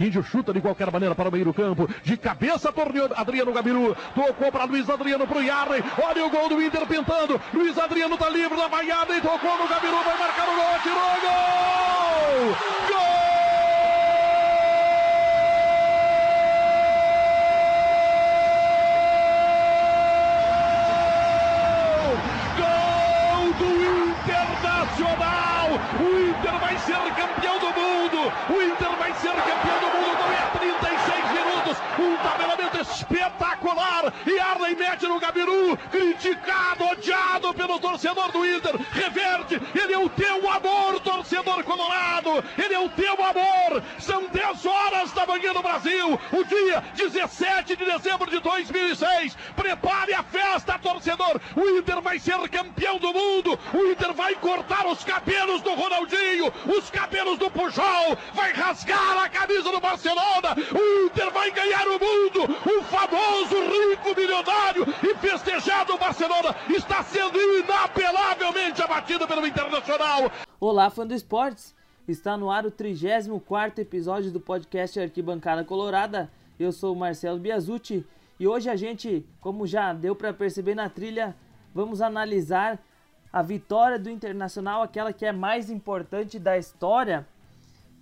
Índio chuta de qualquer maneira para o meio do campo. De cabeça, torneou Adriano Gabiru. Tocou para Luiz Adriano para o Yarley. Olha o gol do Inter pintando. Luiz Adriano está livre da vaiada e tocou no Gabiru. Vai marcar o gol. Atirou. Gol! Gol! O Inter vai ser campeão do mundo! O Inter vai ser campeão do mundo! Não é 36 minutos! Um tabelamento espetacular! E Arley mete no Gabiru, criticado, odiado pelo torcedor do Inter. Reverte, ele é o teu amor, torcedor colorado! Ele é o teu amor! São 10 horas da manhã no Brasil, o dia 17 de dezembro de 2006. Prepare a festa, torcedor! O Inter vai ser campeão do mundo! O Inter vai cortar os cabelos do Ronaldinho, os cabelos do Pujol, vai rasgar a camisa do Barcelona, o Inter vai ganhar o mundo, o famoso rico milionário e festejado Barcelona está sendo inapelavelmente abatido pelo Internacional. Olá, fã do esportes! Está no ar o 34 episódio do podcast Arquibancada Colorada. Eu sou o Marcelo Biasucci e hoje a gente, como já deu para perceber na trilha, vamos analisar a vitória do Internacional, aquela que é mais importante da história.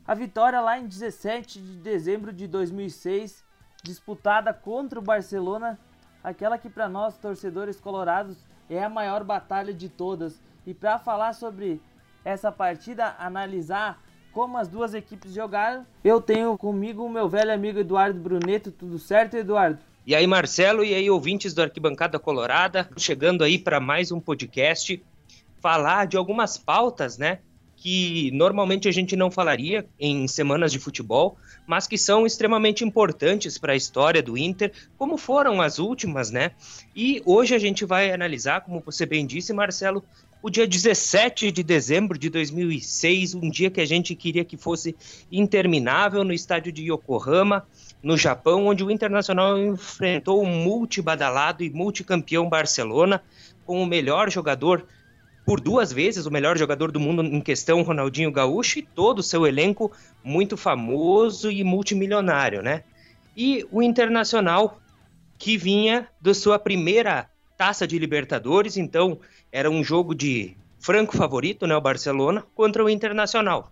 A vitória lá em 17 de dezembro de 2006, disputada contra o Barcelona, aquela que para nós torcedores colorados é a maior batalha de todas. E para falar sobre essa partida, analisar como as duas equipes jogaram, eu tenho comigo o meu velho amigo Eduardo Bruneto. Tudo certo, Eduardo? E aí, Marcelo, e aí, ouvintes do Arquibancada Colorada, chegando aí para mais um podcast falar de algumas pautas, né? Que normalmente a gente não falaria em semanas de futebol, mas que são extremamente importantes para a história do Inter, como foram as últimas, né? E hoje a gente vai analisar, como você bem disse, Marcelo, o dia 17 de dezembro de 2006, um dia que a gente queria que fosse interminável no estádio de Yokohama, no Japão, onde o Internacional enfrentou o multibadalado e multicampeão Barcelona, com o melhor jogador por duas vezes o melhor jogador do mundo em questão, Ronaldinho Gaúcho, e todo o seu elenco muito famoso e multimilionário, né? E o Internacional, que vinha da sua primeira taça de Libertadores, então era um jogo de franco favorito, né? O Barcelona, contra o Internacional.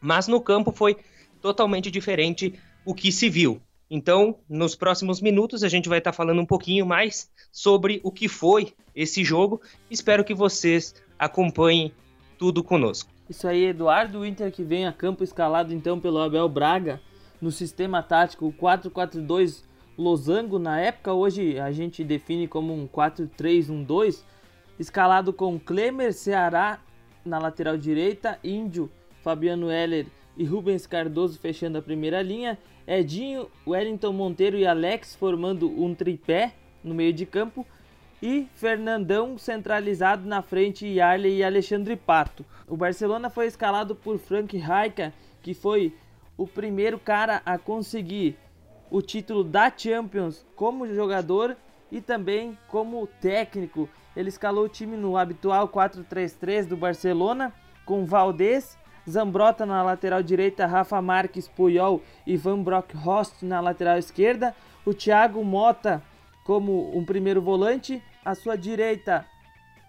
Mas no campo foi totalmente diferente o que se viu. Então, nos próximos minutos, a gente vai estar falando um pouquinho mais sobre o que foi esse jogo. Espero que vocês acompanhem tudo conosco. Isso aí, Eduardo Inter que vem a campo escalado então pelo Abel Braga no sistema tático 4-4-2 losango na época, hoje a gente define como um 4-3-1-2, escalado com Klemer, Ceará na lateral direita, Índio, Fabiano Heller e Rubens Cardoso fechando a primeira linha, Edinho, Wellington Monteiro e Alex formando um tripé no meio de campo, e Fernandão centralizado na frente Yarley e Alexandre Pato. O Barcelona foi escalado por Frank Rijkaard, que foi o primeiro cara a conseguir o título da Champions como jogador e também como técnico. Ele escalou o time no habitual 4-3-3 do Barcelona com Valdez, Zambrota na lateral direita, Rafa Marques, Puyol e Van Bronckhorst na lateral esquerda, o Thiago Mota como um primeiro volante, à sua direita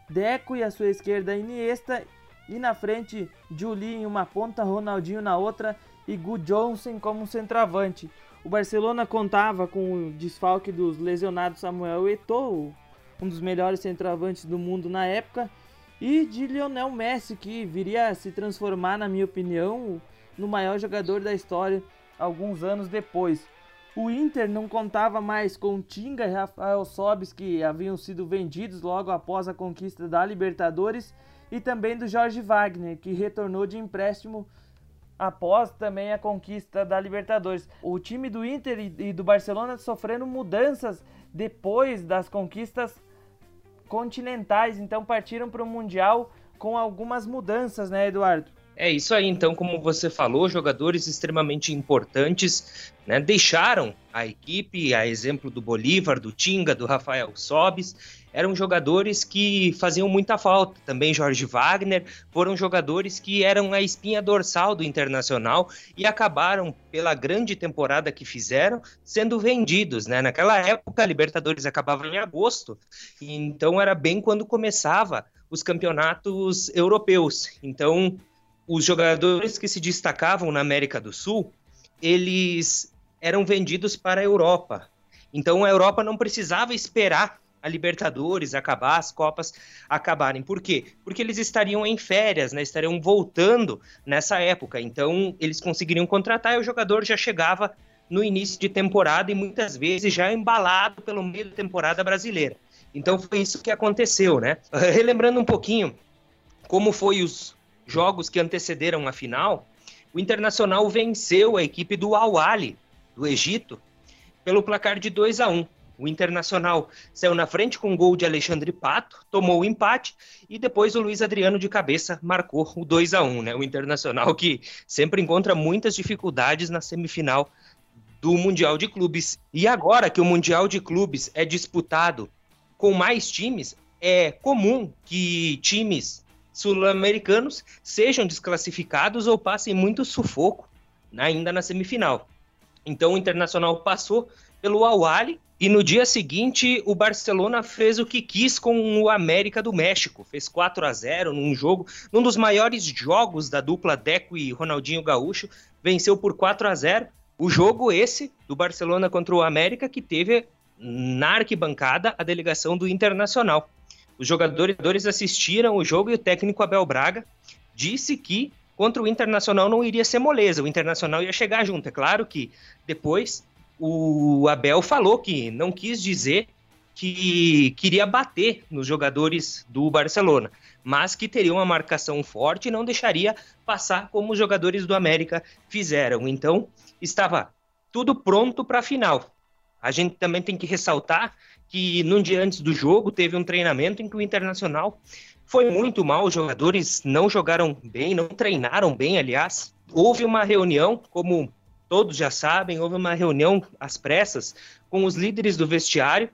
Deco e à sua esquerda Iniesta e na frente Juli em uma ponta, Ronaldinho na outra e Gu Johnson como centroavante. O Barcelona contava com o desfalque dos lesionados Samuel Eto'o, um dos melhores centroavantes do mundo na época, e de Lionel Messi, que viria a se transformar, na minha opinião, no maior jogador da história alguns anos depois. O Inter não contava mais com Tinga e Rafael Sobis, que haviam sido vendidos logo após a conquista da Libertadores, e também do Jorge Wagner, que retornou de empréstimo após também a conquista da Libertadores. O time do Inter e do Barcelona sofrendo mudanças depois das conquistas continentais, então partiram para o Mundial com algumas mudanças, né, Eduardo? É isso aí, então, como você falou, jogadores extremamente importantes né, deixaram a equipe, a exemplo do Bolívar, do Tinga, do Rafael Sobis. Eram jogadores que faziam muita falta. Também Jorge Wagner foram jogadores que eram a espinha dorsal do Internacional e acabaram, pela grande temporada que fizeram, sendo vendidos. Né? Naquela época, a Libertadores acabava em agosto, então era bem quando começava os campeonatos europeus. Então, os jogadores que se destacavam na América do Sul, eles eram vendidos para a Europa. Então a Europa não precisava esperar a Libertadores acabar, as Copas acabarem. Por quê? Porque eles estariam em férias, né? estariam voltando nessa época. Então eles conseguiriam contratar e o jogador já chegava no início de temporada e muitas vezes já embalado pelo meio da temporada brasileira. Então foi isso que aconteceu, né? Relembrando um pouquinho como foi os jogos que antecederam a final, o Internacional venceu a equipe do Al-Ali, do Egito, pelo placar de 2 a 1. O Internacional saiu na frente com um gol de Alexandre Pato, tomou o empate e depois o Luiz Adriano de cabeça marcou o 2 a 1, né? O Internacional que sempre encontra muitas dificuldades na semifinal do Mundial de Clubes. E agora que o Mundial de Clubes é disputado com mais times, é comum que times sul-americanos sejam desclassificados ou passem muito sufoco né, ainda na semifinal. Então o Internacional passou pelo Awali e no dia seguinte o Barcelona fez o que quis com o América do México. Fez 4 a 0 num jogo, num dos maiores jogos da dupla Deco e Ronaldinho Gaúcho, venceu por 4 a 0. O jogo esse do Barcelona contra o América que teve na arquibancada a delegação do Internacional. Os jogadores assistiram o jogo e o técnico Abel Braga disse que contra o Internacional não iria ser moleza, o Internacional ia chegar junto. É claro que depois o Abel falou que não quis dizer que queria bater nos jogadores do Barcelona, mas que teria uma marcação forte e não deixaria passar como os jogadores do América fizeram. Então, estava tudo pronto para a final. A gente também tem que ressaltar que num dia antes do jogo teve um treinamento em que o Internacional foi muito mal, os jogadores não jogaram bem, não treinaram bem, aliás. Houve uma reunião, como todos já sabem, houve uma reunião às pressas com os líderes do vestiário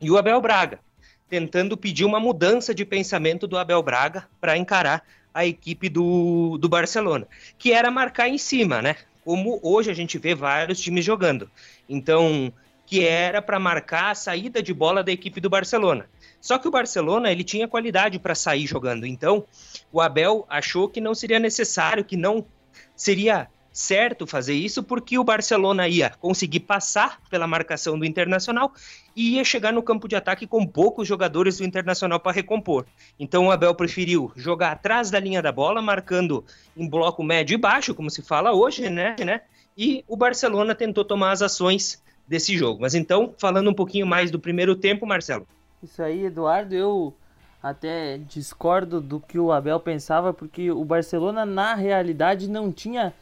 e o Abel Braga, tentando pedir uma mudança de pensamento do Abel Braga para encarar a equipe do, do Barcelona, que era marcar em cima, né? Como hoje a gente vê vários times jogando. Então, que era para marcar a saída de bola da equipe do Barcelona. Só que o Barcelona ele tinha qualidade para sair jogando. Então, o Abel achou que não seria necessário, que não seria certo fazer isso, porque o Barcelona ia conseguir passar pela marcação do Internacional e ia chegar no campo de ataque com poucos jogadores do Internacional para recompor. Então o Abel preferiu jogar atrás da linha da bola, marcando em bloco médio e baixo, como se fala hoje, né? né? E o Barcelona tentou tomar as ações desse jogo. Mas então, falando um pouquinho mais do primeiro tempo, Marcelo. Isso aí, Eduardo, eu até discordo do que o Abel pensava, porque o Barcelona, na realidade, não tinha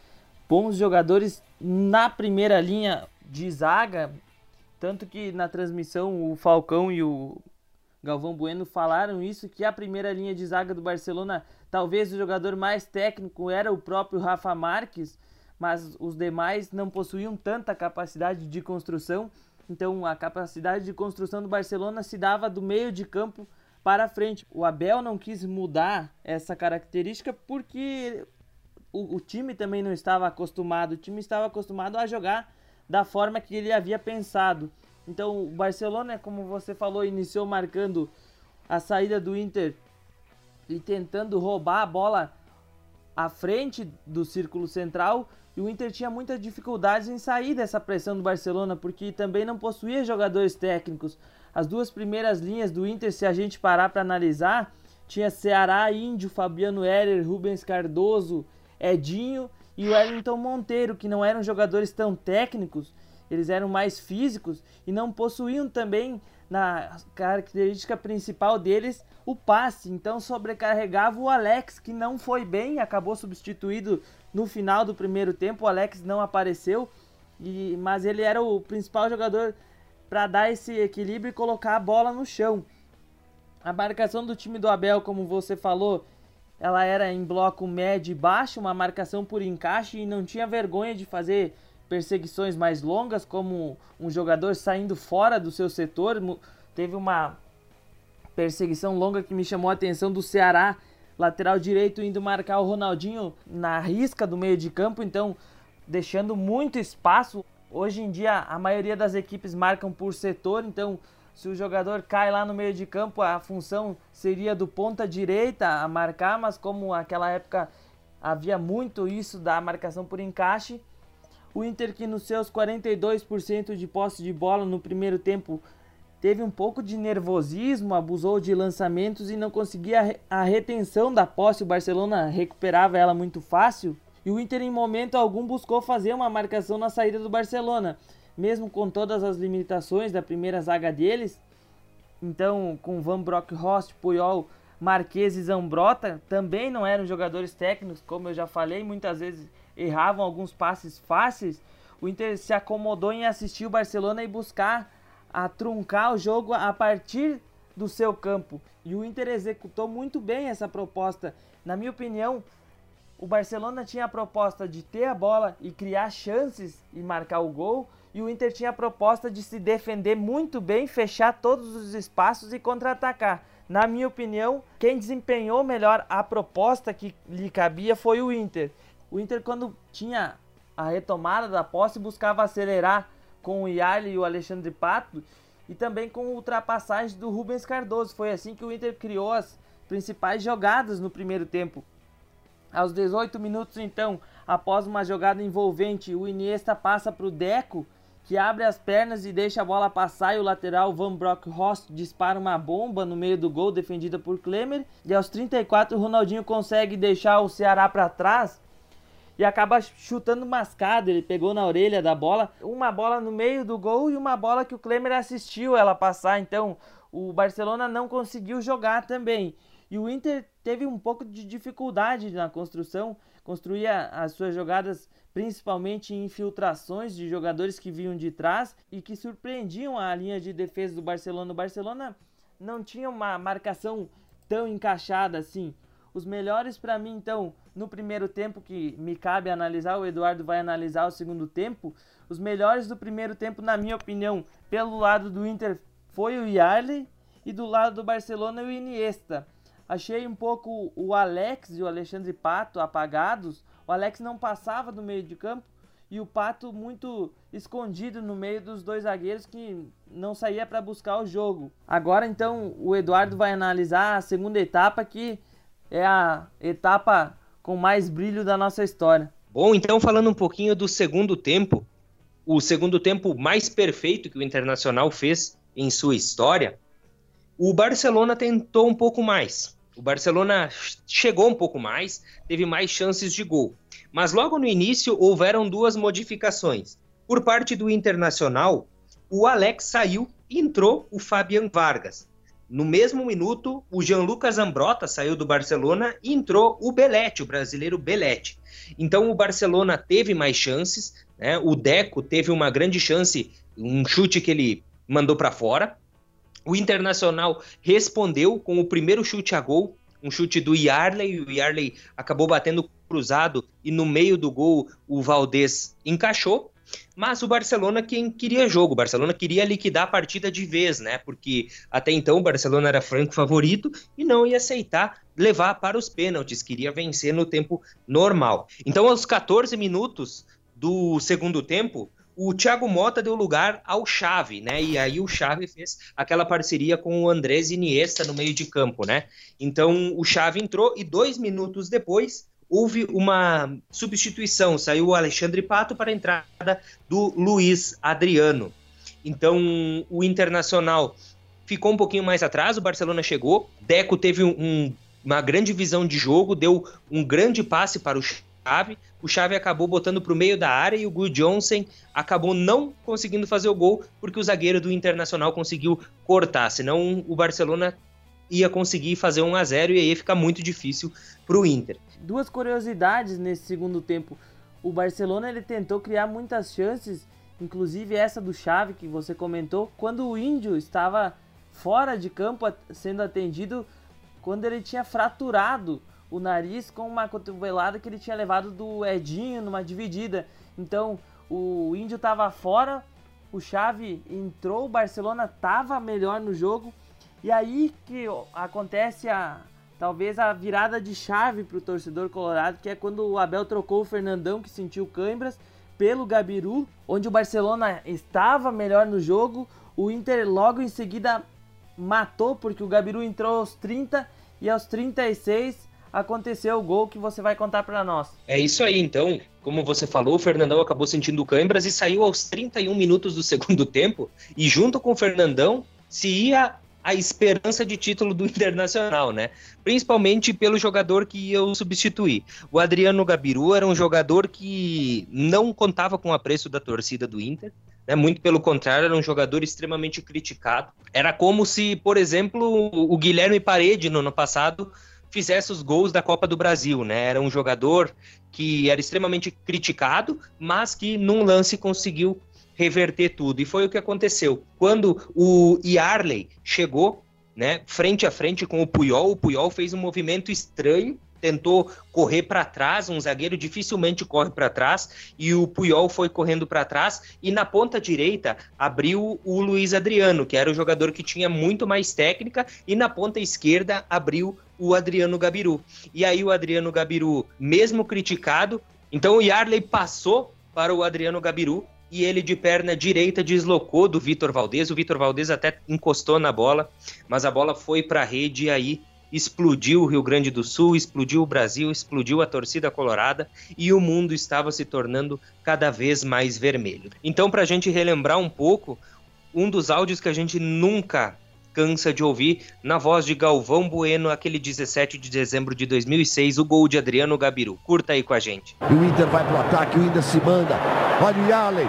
bons jogadores na primeira linha de zaga. Tanto que na transmissão o Falcão e o Galvão Bueno falaram isso, que a primeira linha de zaga do Barcelona, talvez o jogador mais técnico era o próprio Rafa Marques, mas os demais não possuíam tanta capacidade de construção. Então a capacidade de construção do Barcelona se dava do meio de campo para frente. O Abel não quis mudar essa característica porque o, o, time também não estava acostumado. O time estava acostumado a jogar da forma que ele havia pensado. Então o Barcelona, como você falou, iniciou marcando a saída do Inter e tentando roubar a bola à frente do círculo central e o Inter tinha muitas dificuldades em sair dessa pressão do Barcelona, porque também não possuía jogadores técnicos. As duas primeiras linhas do Inter, se a gente parar para analisar, tinha Ceará, Índio, Fabiano Herer, Rubens Cardoso, Edinho e o Wellington Monteiro, que não eram jogadores tão técnicos, eles eram mais físicos e não possuíam também na característica principal deles o passe. Então sobrecarregava o Alex, que não foi bem, acabou substituído no final do primeiro tempo. O Alex não apareceu, e, mas ele era o principal jogador para dar esse equilíbrio e colocar a bola no chão. A marcação do time do Abel, como você falou, ela era em bloco médio e baixo, uma marcação por encaixe e não tinha vergonha de fazer perseguições mais longas, como um jogador saindo fora do seu setor. Teve uma perseguição longa que me chamou a atenção do Ceará, lateral direito indo marcar o Ronaldinho na risca do meio de campo, então deixando muito espaço. Hoje em dia a maioria das equipes marcam por setor, então se o jogador cai lá no meio de campo, a função seria do ponta direita a marcar, mas como naquela época havia muito isso da marcação por encaixe, o Inter que nos seus 42% de posse de bola no primeiro tempo teve um pouco de nervosismo, abusou de lançamentos e não conseguia a retenção da posse. O Barcelona recuperava ela muito fácil. E o Inter, em momento algum, buscou fazer uma marcação na saída do Barcelona, mesmo com todas as limitações da primeira zaga deles. Então, com Van Bronckhorst, Puyol, Marquês e Zambrota, também não eram jogadores técnicos, como eu já falei, muitas vezes erravam alguns passes fáceis. O Inter se acomodou em assistir o Barcelona e buscar a truncar o jogo a partir do seu campo. E o Inter executou muito bem essa proposta. Na minha opinião, o Barcelona tinha a proposta de ter a bola e criar chances e marcar o gol, e o Inter tinha a proposta de se defender muito bem, fechar todos os espaços e contra-atacar. Na minha opinião, quem desempenhou melhor a proposta que lhe cabia foi o Inter. O Inter, quando tinha a retomada da posse, buscava acelerar com o Yarley e o Alexandre Pato e também com ultrapassagem do Rubens Cardoso. Foi assim que o Inter criou as principais jogadas no primeiro tempo. Aos 18 minutos, então, após uma jogada envolvente, o Iniesta passa para o Deco, que abre as pernas e deixa a bola passar e o lateral Van Bronckhorst dispara uma bomba no meio do gol defendida por Klemer. E aos 34, o Ronaldinho consegue deixar o Ceará para trás e acaba chutando mascado. Ele pegou na orelha da bola, uma bola no meio do gol e uma bola que o Klemer assistiu ela passar. Então o Barcelona não conseguiu jogar também. E o Inter teve um pouco de dificuldade na construção, construía as suas jogadas principalmente em infiltrações de jogadores que vinham de trás e que surpreendiam a linha de defesa do Barcelona. O Barcelona não tinha uma marcação tão encaixada assim. Os melhores para mim, então, no primeiro tempo, que me cabe analisar, o Eduardo vai analisar o segundo tempo. Os melhores do primeiro tempo, na minha opinião, pelo lado do Inter, foi o Yarley e do lado do Barcelona, o Iniesta. Achei um pouco o Alex e o Alexandre Pato apagados. O Alex não passava do meio de campo e o Pato muito escondido no meio dos dois zagueiros que não saía para buscar o jogo. Agora então o Eduardo vai analisar a segunda etapa que é a etapa com mais brilho da nossa história. Bom, então falando um pouquinho do segundo tempo, o segundo tempo mais perfeito que o Internacional fez em sua história, o Barcelona tentou um pouco mais. O Barcelona chegou um pouco mais, teve mais chances de gol. Mas logo no início houveram duas modificações. Por parte do Internacional, o Alex saiu e entrou o Fabian Vargas. No mesmo minuto, o Gianluca Zambrota saiu do Barcelona e entrou o Belete, o brasileiro Belete. Então o Barcelona teve mais chances, né? O Deco teve uma grande chance, um chute que ele mandou para fora. O Internacional respondeu com o primeiro chute a gol, um chute do Yarley, o Yarley acabou batendo cruzado e no meio do gol o Valdez encaixou. Mas o Barcelona quem queria jogo, o Barcelona queria liquidar a partida de vez, né? Porque até então o Barcelona era franco favorito e não ia aceitar levar para os pênaltis, queria vencer no tempo normal. Então, aos 14 minutos do segundo tempo, o Thiago Mota deu lugar ao Xavi, né? E aí o Xavi fez aquela parceria com o Andrés Iniesta no meio de campo, né? Então o Xavi entrou e dois minutos depois houve uma substituição, saiu o Alexandre Pato para a entrada do Luiz Adriano. Então o Internacional ficou um pouquinho mais atrás, o Barcelona chegou, Deco teve um, uma grande visão de jogo, deu um grande passe para o Xavi, o Xavi acabou botando para o meio da área e o Gu Johnson acabou não conseguindo fazer o gol porque o zagueiro do Internacional conseguiu cortar, senão o Barcelona ia conseguir fazer 1 a 0 e aí ia ficar muito difícil para o Inter. Duas curiosidades nesse segundo tempo. O Barcelona ele tentou criar muitas chances, inclusive essa do Xavi que você comentou, quando o Índio estava fora de campo sendo atendido, quando ele tinha fraturado o nariz com uma cotovelada que ele tinha levado do Edinho numa dividida. Então, o Índio estava fora, o Xavi entrou, o Barcelona estava melhor no jogo E aí que acontece a talvez a virada de chave para o torcedor colorado, que é quando o Abel trocou o Fernandão que sentiu câimbras pelo Gabiru, onde o Barcelona estava melhor no jogo, o Inter logo em seguida matou porque o Gabiru entrou aos 30 e aos 36 aconteceu o gol que você vai contar para nós. É isso aí, então. Como você falou, o Fernandão acabou sentindo câimbras e saiu aos 31 minutos do segundo tempo. E junto com o Fernandão se ia a esperança de título do Internacional, né? Principalmente pelo jogador que eu substituí. O Adriano Gabiru era um jogador que não contava com o apreço da torcida do Inter. Né? Muito pelo contrário, era um jogador extremamente criticado. Era como se, por exemplo, o Guilherme Parede no ano passado fizesse os gols da Copa do Brasil, né? Era um jogador que era extremamente criticado, mas que num lance conseguiu reverter tudo. E foi o que aconteceu. Quando o Yarley chegou, né, frente a frente com o Puyol, o Puyol fez um movimento estranho, tentou correr para trás, um zagueiro dificilmente corre para trás, e o Puyol foi correndo para trás, e na ponta direita abriu o Luiz Adriano, que era o jogador que tinha muito mais técnica, e na ponta esquerda abriu o Adriano Gabiru. E aí o Adriano Gabiru, mesmo criticado, então o Yarley passou para o Adriano Gabiru, e ele de perna direita deslocou do Vitor Valdez. O Vitor Valdez até encostou na bola, mas a bola foi para a rede e aí explodiu o Rio Grande do Sul, explodiu o Brasil, explodiu a torcida colorada e o mundo estava se tornando cada vez mais vermelho. Então, para a gente relembrar um pouco, um dos áudios que a gente nunca cansa de ouvir na voz de Galvão Bueno, aquele 17 de dezembro de 2006, o gol de Adriano Gabiru. Curta aí com a gente. O Inter vai pro ataque, o Inter se manda. Olha o Yaley.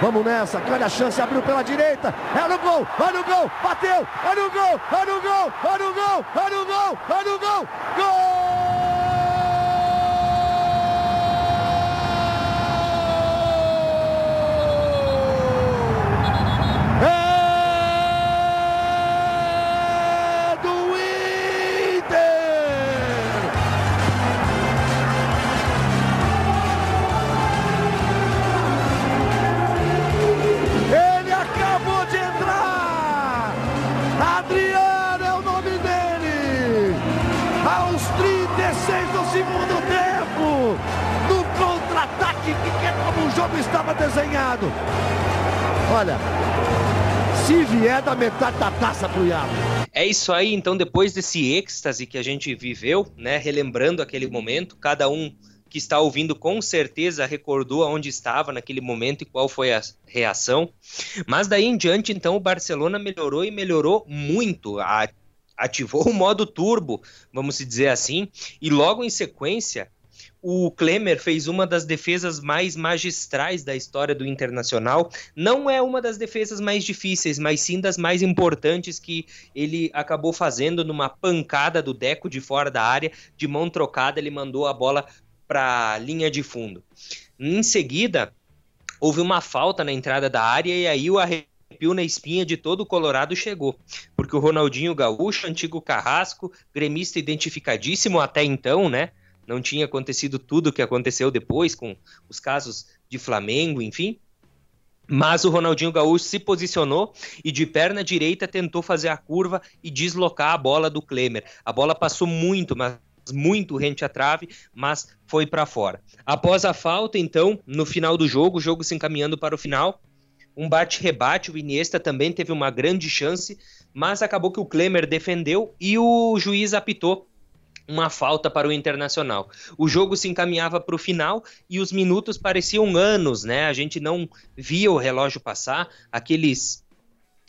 Vamos nessa, olha a chance, abriu pela direita, é no gol, olha o gol, bateu, olha o gol, olha o gol, olha o gol, olha o gol, olha o gol, gol! jogo da metade da taça pro Iago. É isso aí, então depois desse êxtase que a gente viveu, né, relembrando aquele momento, cada um que está ouvindo com certeza recordou aonde estava naquele momento e qual foi a reação. Mas daí em diante, então, o Barcelona melhorou e melhorou muito. Ativou o modo turbo, vamos dizer assim, e logo em sequência o Klemer fez uma das defesas mais magistrais da história do Internacional. Não é uma das defesas mais difíceis, mas sim das mais importantes que ele acabou fazendo numa pancada do Deco de fora da área, de mão trocada, ele mandou a bola para a linha de fundo. Em seguida, houve uma falta na entrada da área e aí o arrepio na espinha de todo o Colorado chegou, porque o Ronaldinho Gaúcho, antigo carrasco, gremista identificadíssimo até então, né? Não tinha acontecido tudo o que aconteceu depois com os casos de Flamengo, enfim. Mas o Ronaldinho Gaúcho se posicionou e de perna direita tentou fazer a curva e deslocar a bola do Klemer. A bola passou muito, mas muito rente à trave, mas foi para fora. Após a falta, então, no final do jogo, o jogo se encaminhando para o final, um bate-rebate, o Iniesta também teve uma grande chance, mas acabou que o Klemer defendeu e o juiz apitou uma falta para o Internacional. O jogo se encaminhava para o final e os minutos pareciam anos, né? A gente não via o relógio passar, aqueles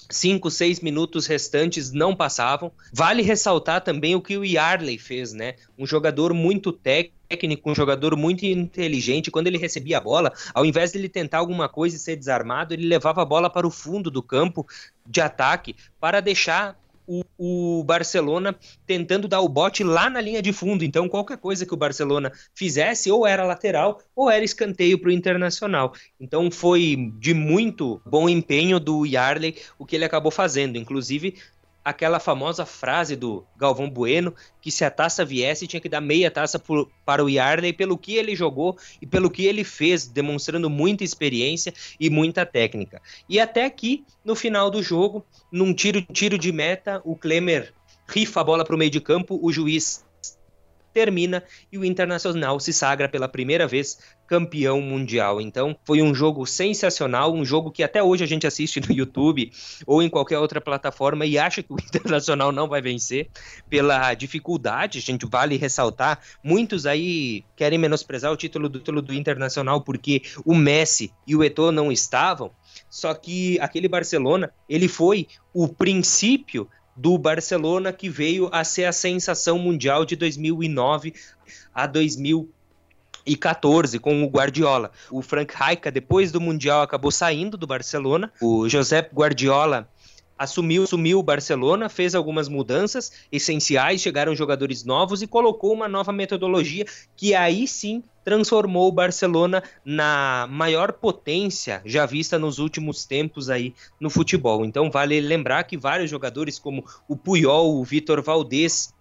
cinco, seis minutos restantes não passavam. Vale ressaltar também o que o Yarley fez, né? Um jogador muito técnico, um jogador muito inteligente. Quando ele recebia a bola, ao invés de ele tentar alguma coisa e ser desarmado, ele levava a bola para o fundo do campo de ataque para deixar o, o, Barcelona tentando dar o bote lá na linha de fundo. Então, qualquer coisa que o Barcelona fizesse, ou era lateral, ou era escanteio para o Internacional. Então, foi de muito bom empenho do Yarley o que ele acabou fazendo. Inclusive, aquela famosa frase do Galvão Bueno, que se a taça viesse tinha que dar meia taça por, para o Yarley pelo que ele jogou e pelo que ele fez, demonstrando muita experiência e muita técnica. E até aqui, no final do jogo, num tiro, tiro de meta, o Klemer rifa a bola para o meio de campo, o juiz termina e o Internacional se sagra pela primeira vez campeão mundial. Então, foi um jogo sensacional, um jogo que até hoje a gente assiste no YouTube ou em qualquer outra plataforma e acha que o Internacional não vai vencer pela dificuldade. A gente vale ressaltar, muitos aí querem menosprezar o título do título do Internacional porque o Messi e o Eto'o não estavam. Só que aquele Barcelona, ele foi o princípio do Barcelona, que veio a ser a sensação mundial de 2009 a 2014 com o Guardiola. O Frank Rijkaard, depois do Mundial, acabou saindo do Barcelona. O Josep Guardiola assumiu, assumiu o Barcelona, fez algumas mudanças essenciais, chegaram jogadores novos e colocou uma nova metodologia que aí sim transformou o Barcelona na maior potência já vista nos últimos tempos aí no futebol. Então vale lembrar que vários jogadores como o Puyol, o Vitor Valdez,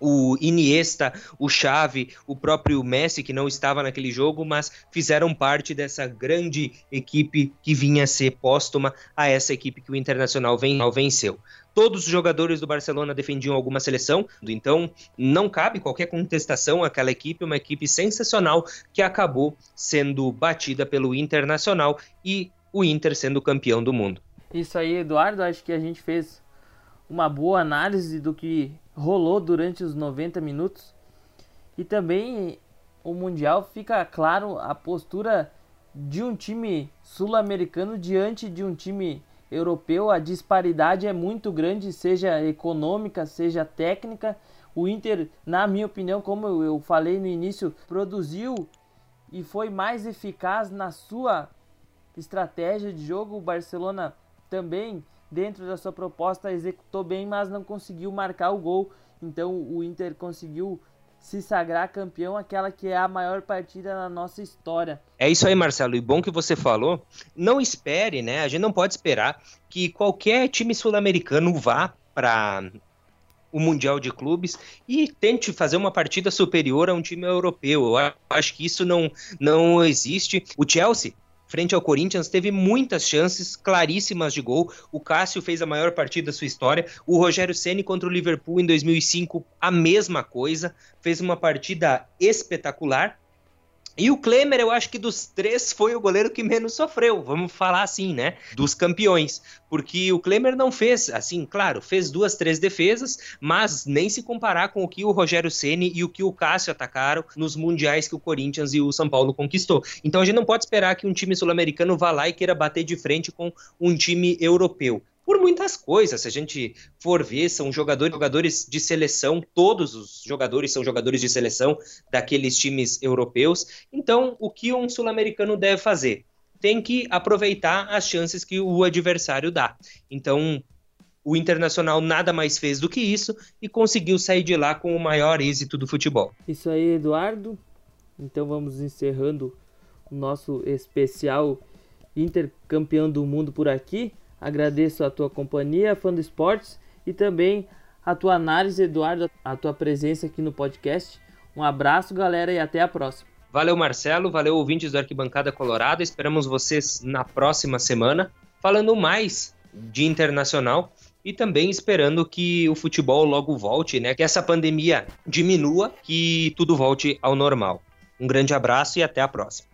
o Iniesta, o Xavi, o próprio Messi, que não estava naquele jogo, mas fizeram parte dessa grande equipe que vinha ser póstuma a essa equipe que o Internacional venceu. Todos os jogadores do Barcelona defendiam alguma seleção, então não cabe qualquer contestação àquela equipe, uma equipe sensacional que acabou sendo batida pelo Internacional e o Inter sendo campeão do mundo. Isso aí, Eduardo, acho que a gente fez uma boa análise do que rolou durante os 90 minutos. E também o Mundial fica claro a postura de um time sul-americano diante de um time europeu. A disparidade é muito grande, seja econômica, seja técnica. O Inter, na minha opinião, como eu falei no início, produziu e foi mais eficaz na sua estratégia de jogo. O Barcelona também dentro da sua proposta, executou bem, mas não conseguiu marcar o gol. Então o Inter conseguiu se sagrar campeão, aquela que é a maior partida na nossa história. É isso aí, Marcelo. E bom que você falou. Não espere, né? A gente não pode esperar que qualquer time sul-americano vá para o Mundial de Clubes e tente fazer uma partida superior a um time europeu. Eu acho que isso não, não existe. O Chelsea frente ao Corinthians, teve muitas chances claríssimas de gol. O Cássio fez a maior partida da sua história. O Rogério Ceni contra o Liverpool em 2005, a mesma coisa. Fez uma partida espetacular. E o Klemer, eu acho que dos três foi o goleiro que menos sofreu, vamos falar assim, né? Dos campeões. Porque o Klemer não fez, assim, claro, fez duas, três defesas, mas nem se comparar com o que o Rogério Ceni e o que o Cássio atacaram nos mundiais que o Corinthians e o São Paulo conquistou. Então a gente não pode esperar que um time sul-americano vá lá e queira bater de frente com um time europeu por muitas coisas. Se a gente for ver, são jogadores, jogadores de seleção, todos os jogadores são jogadores de seleção daqueles times europeus. Então, o que um sul-americano deve fazer? Tem que aproveitar as chances que o adversário dá. Então, o Internacional nada mais fez do que isso e conseguiu sair de lá com o maior êxito do futebol. Isso aí, Eduardo. Então vamos encerrando o nosso especial Intercampeão do Mundo por aqui. Agradeço a tua companhia, fã do esportes, e também a tua análise, Eduardo, a tua presença aqui no podcast. Um abraço, galera, e até a próxima. Valeu, Marcelo. Valeu, ouvintes do Arquibancada Colorada. Esperamos vocês na próxima semana, falando mais de internacional e também esperando que o futebol logo volte, né? Que essa pandemia diminua, que tudo volte ao normal. Um grande abraço e até a próxima.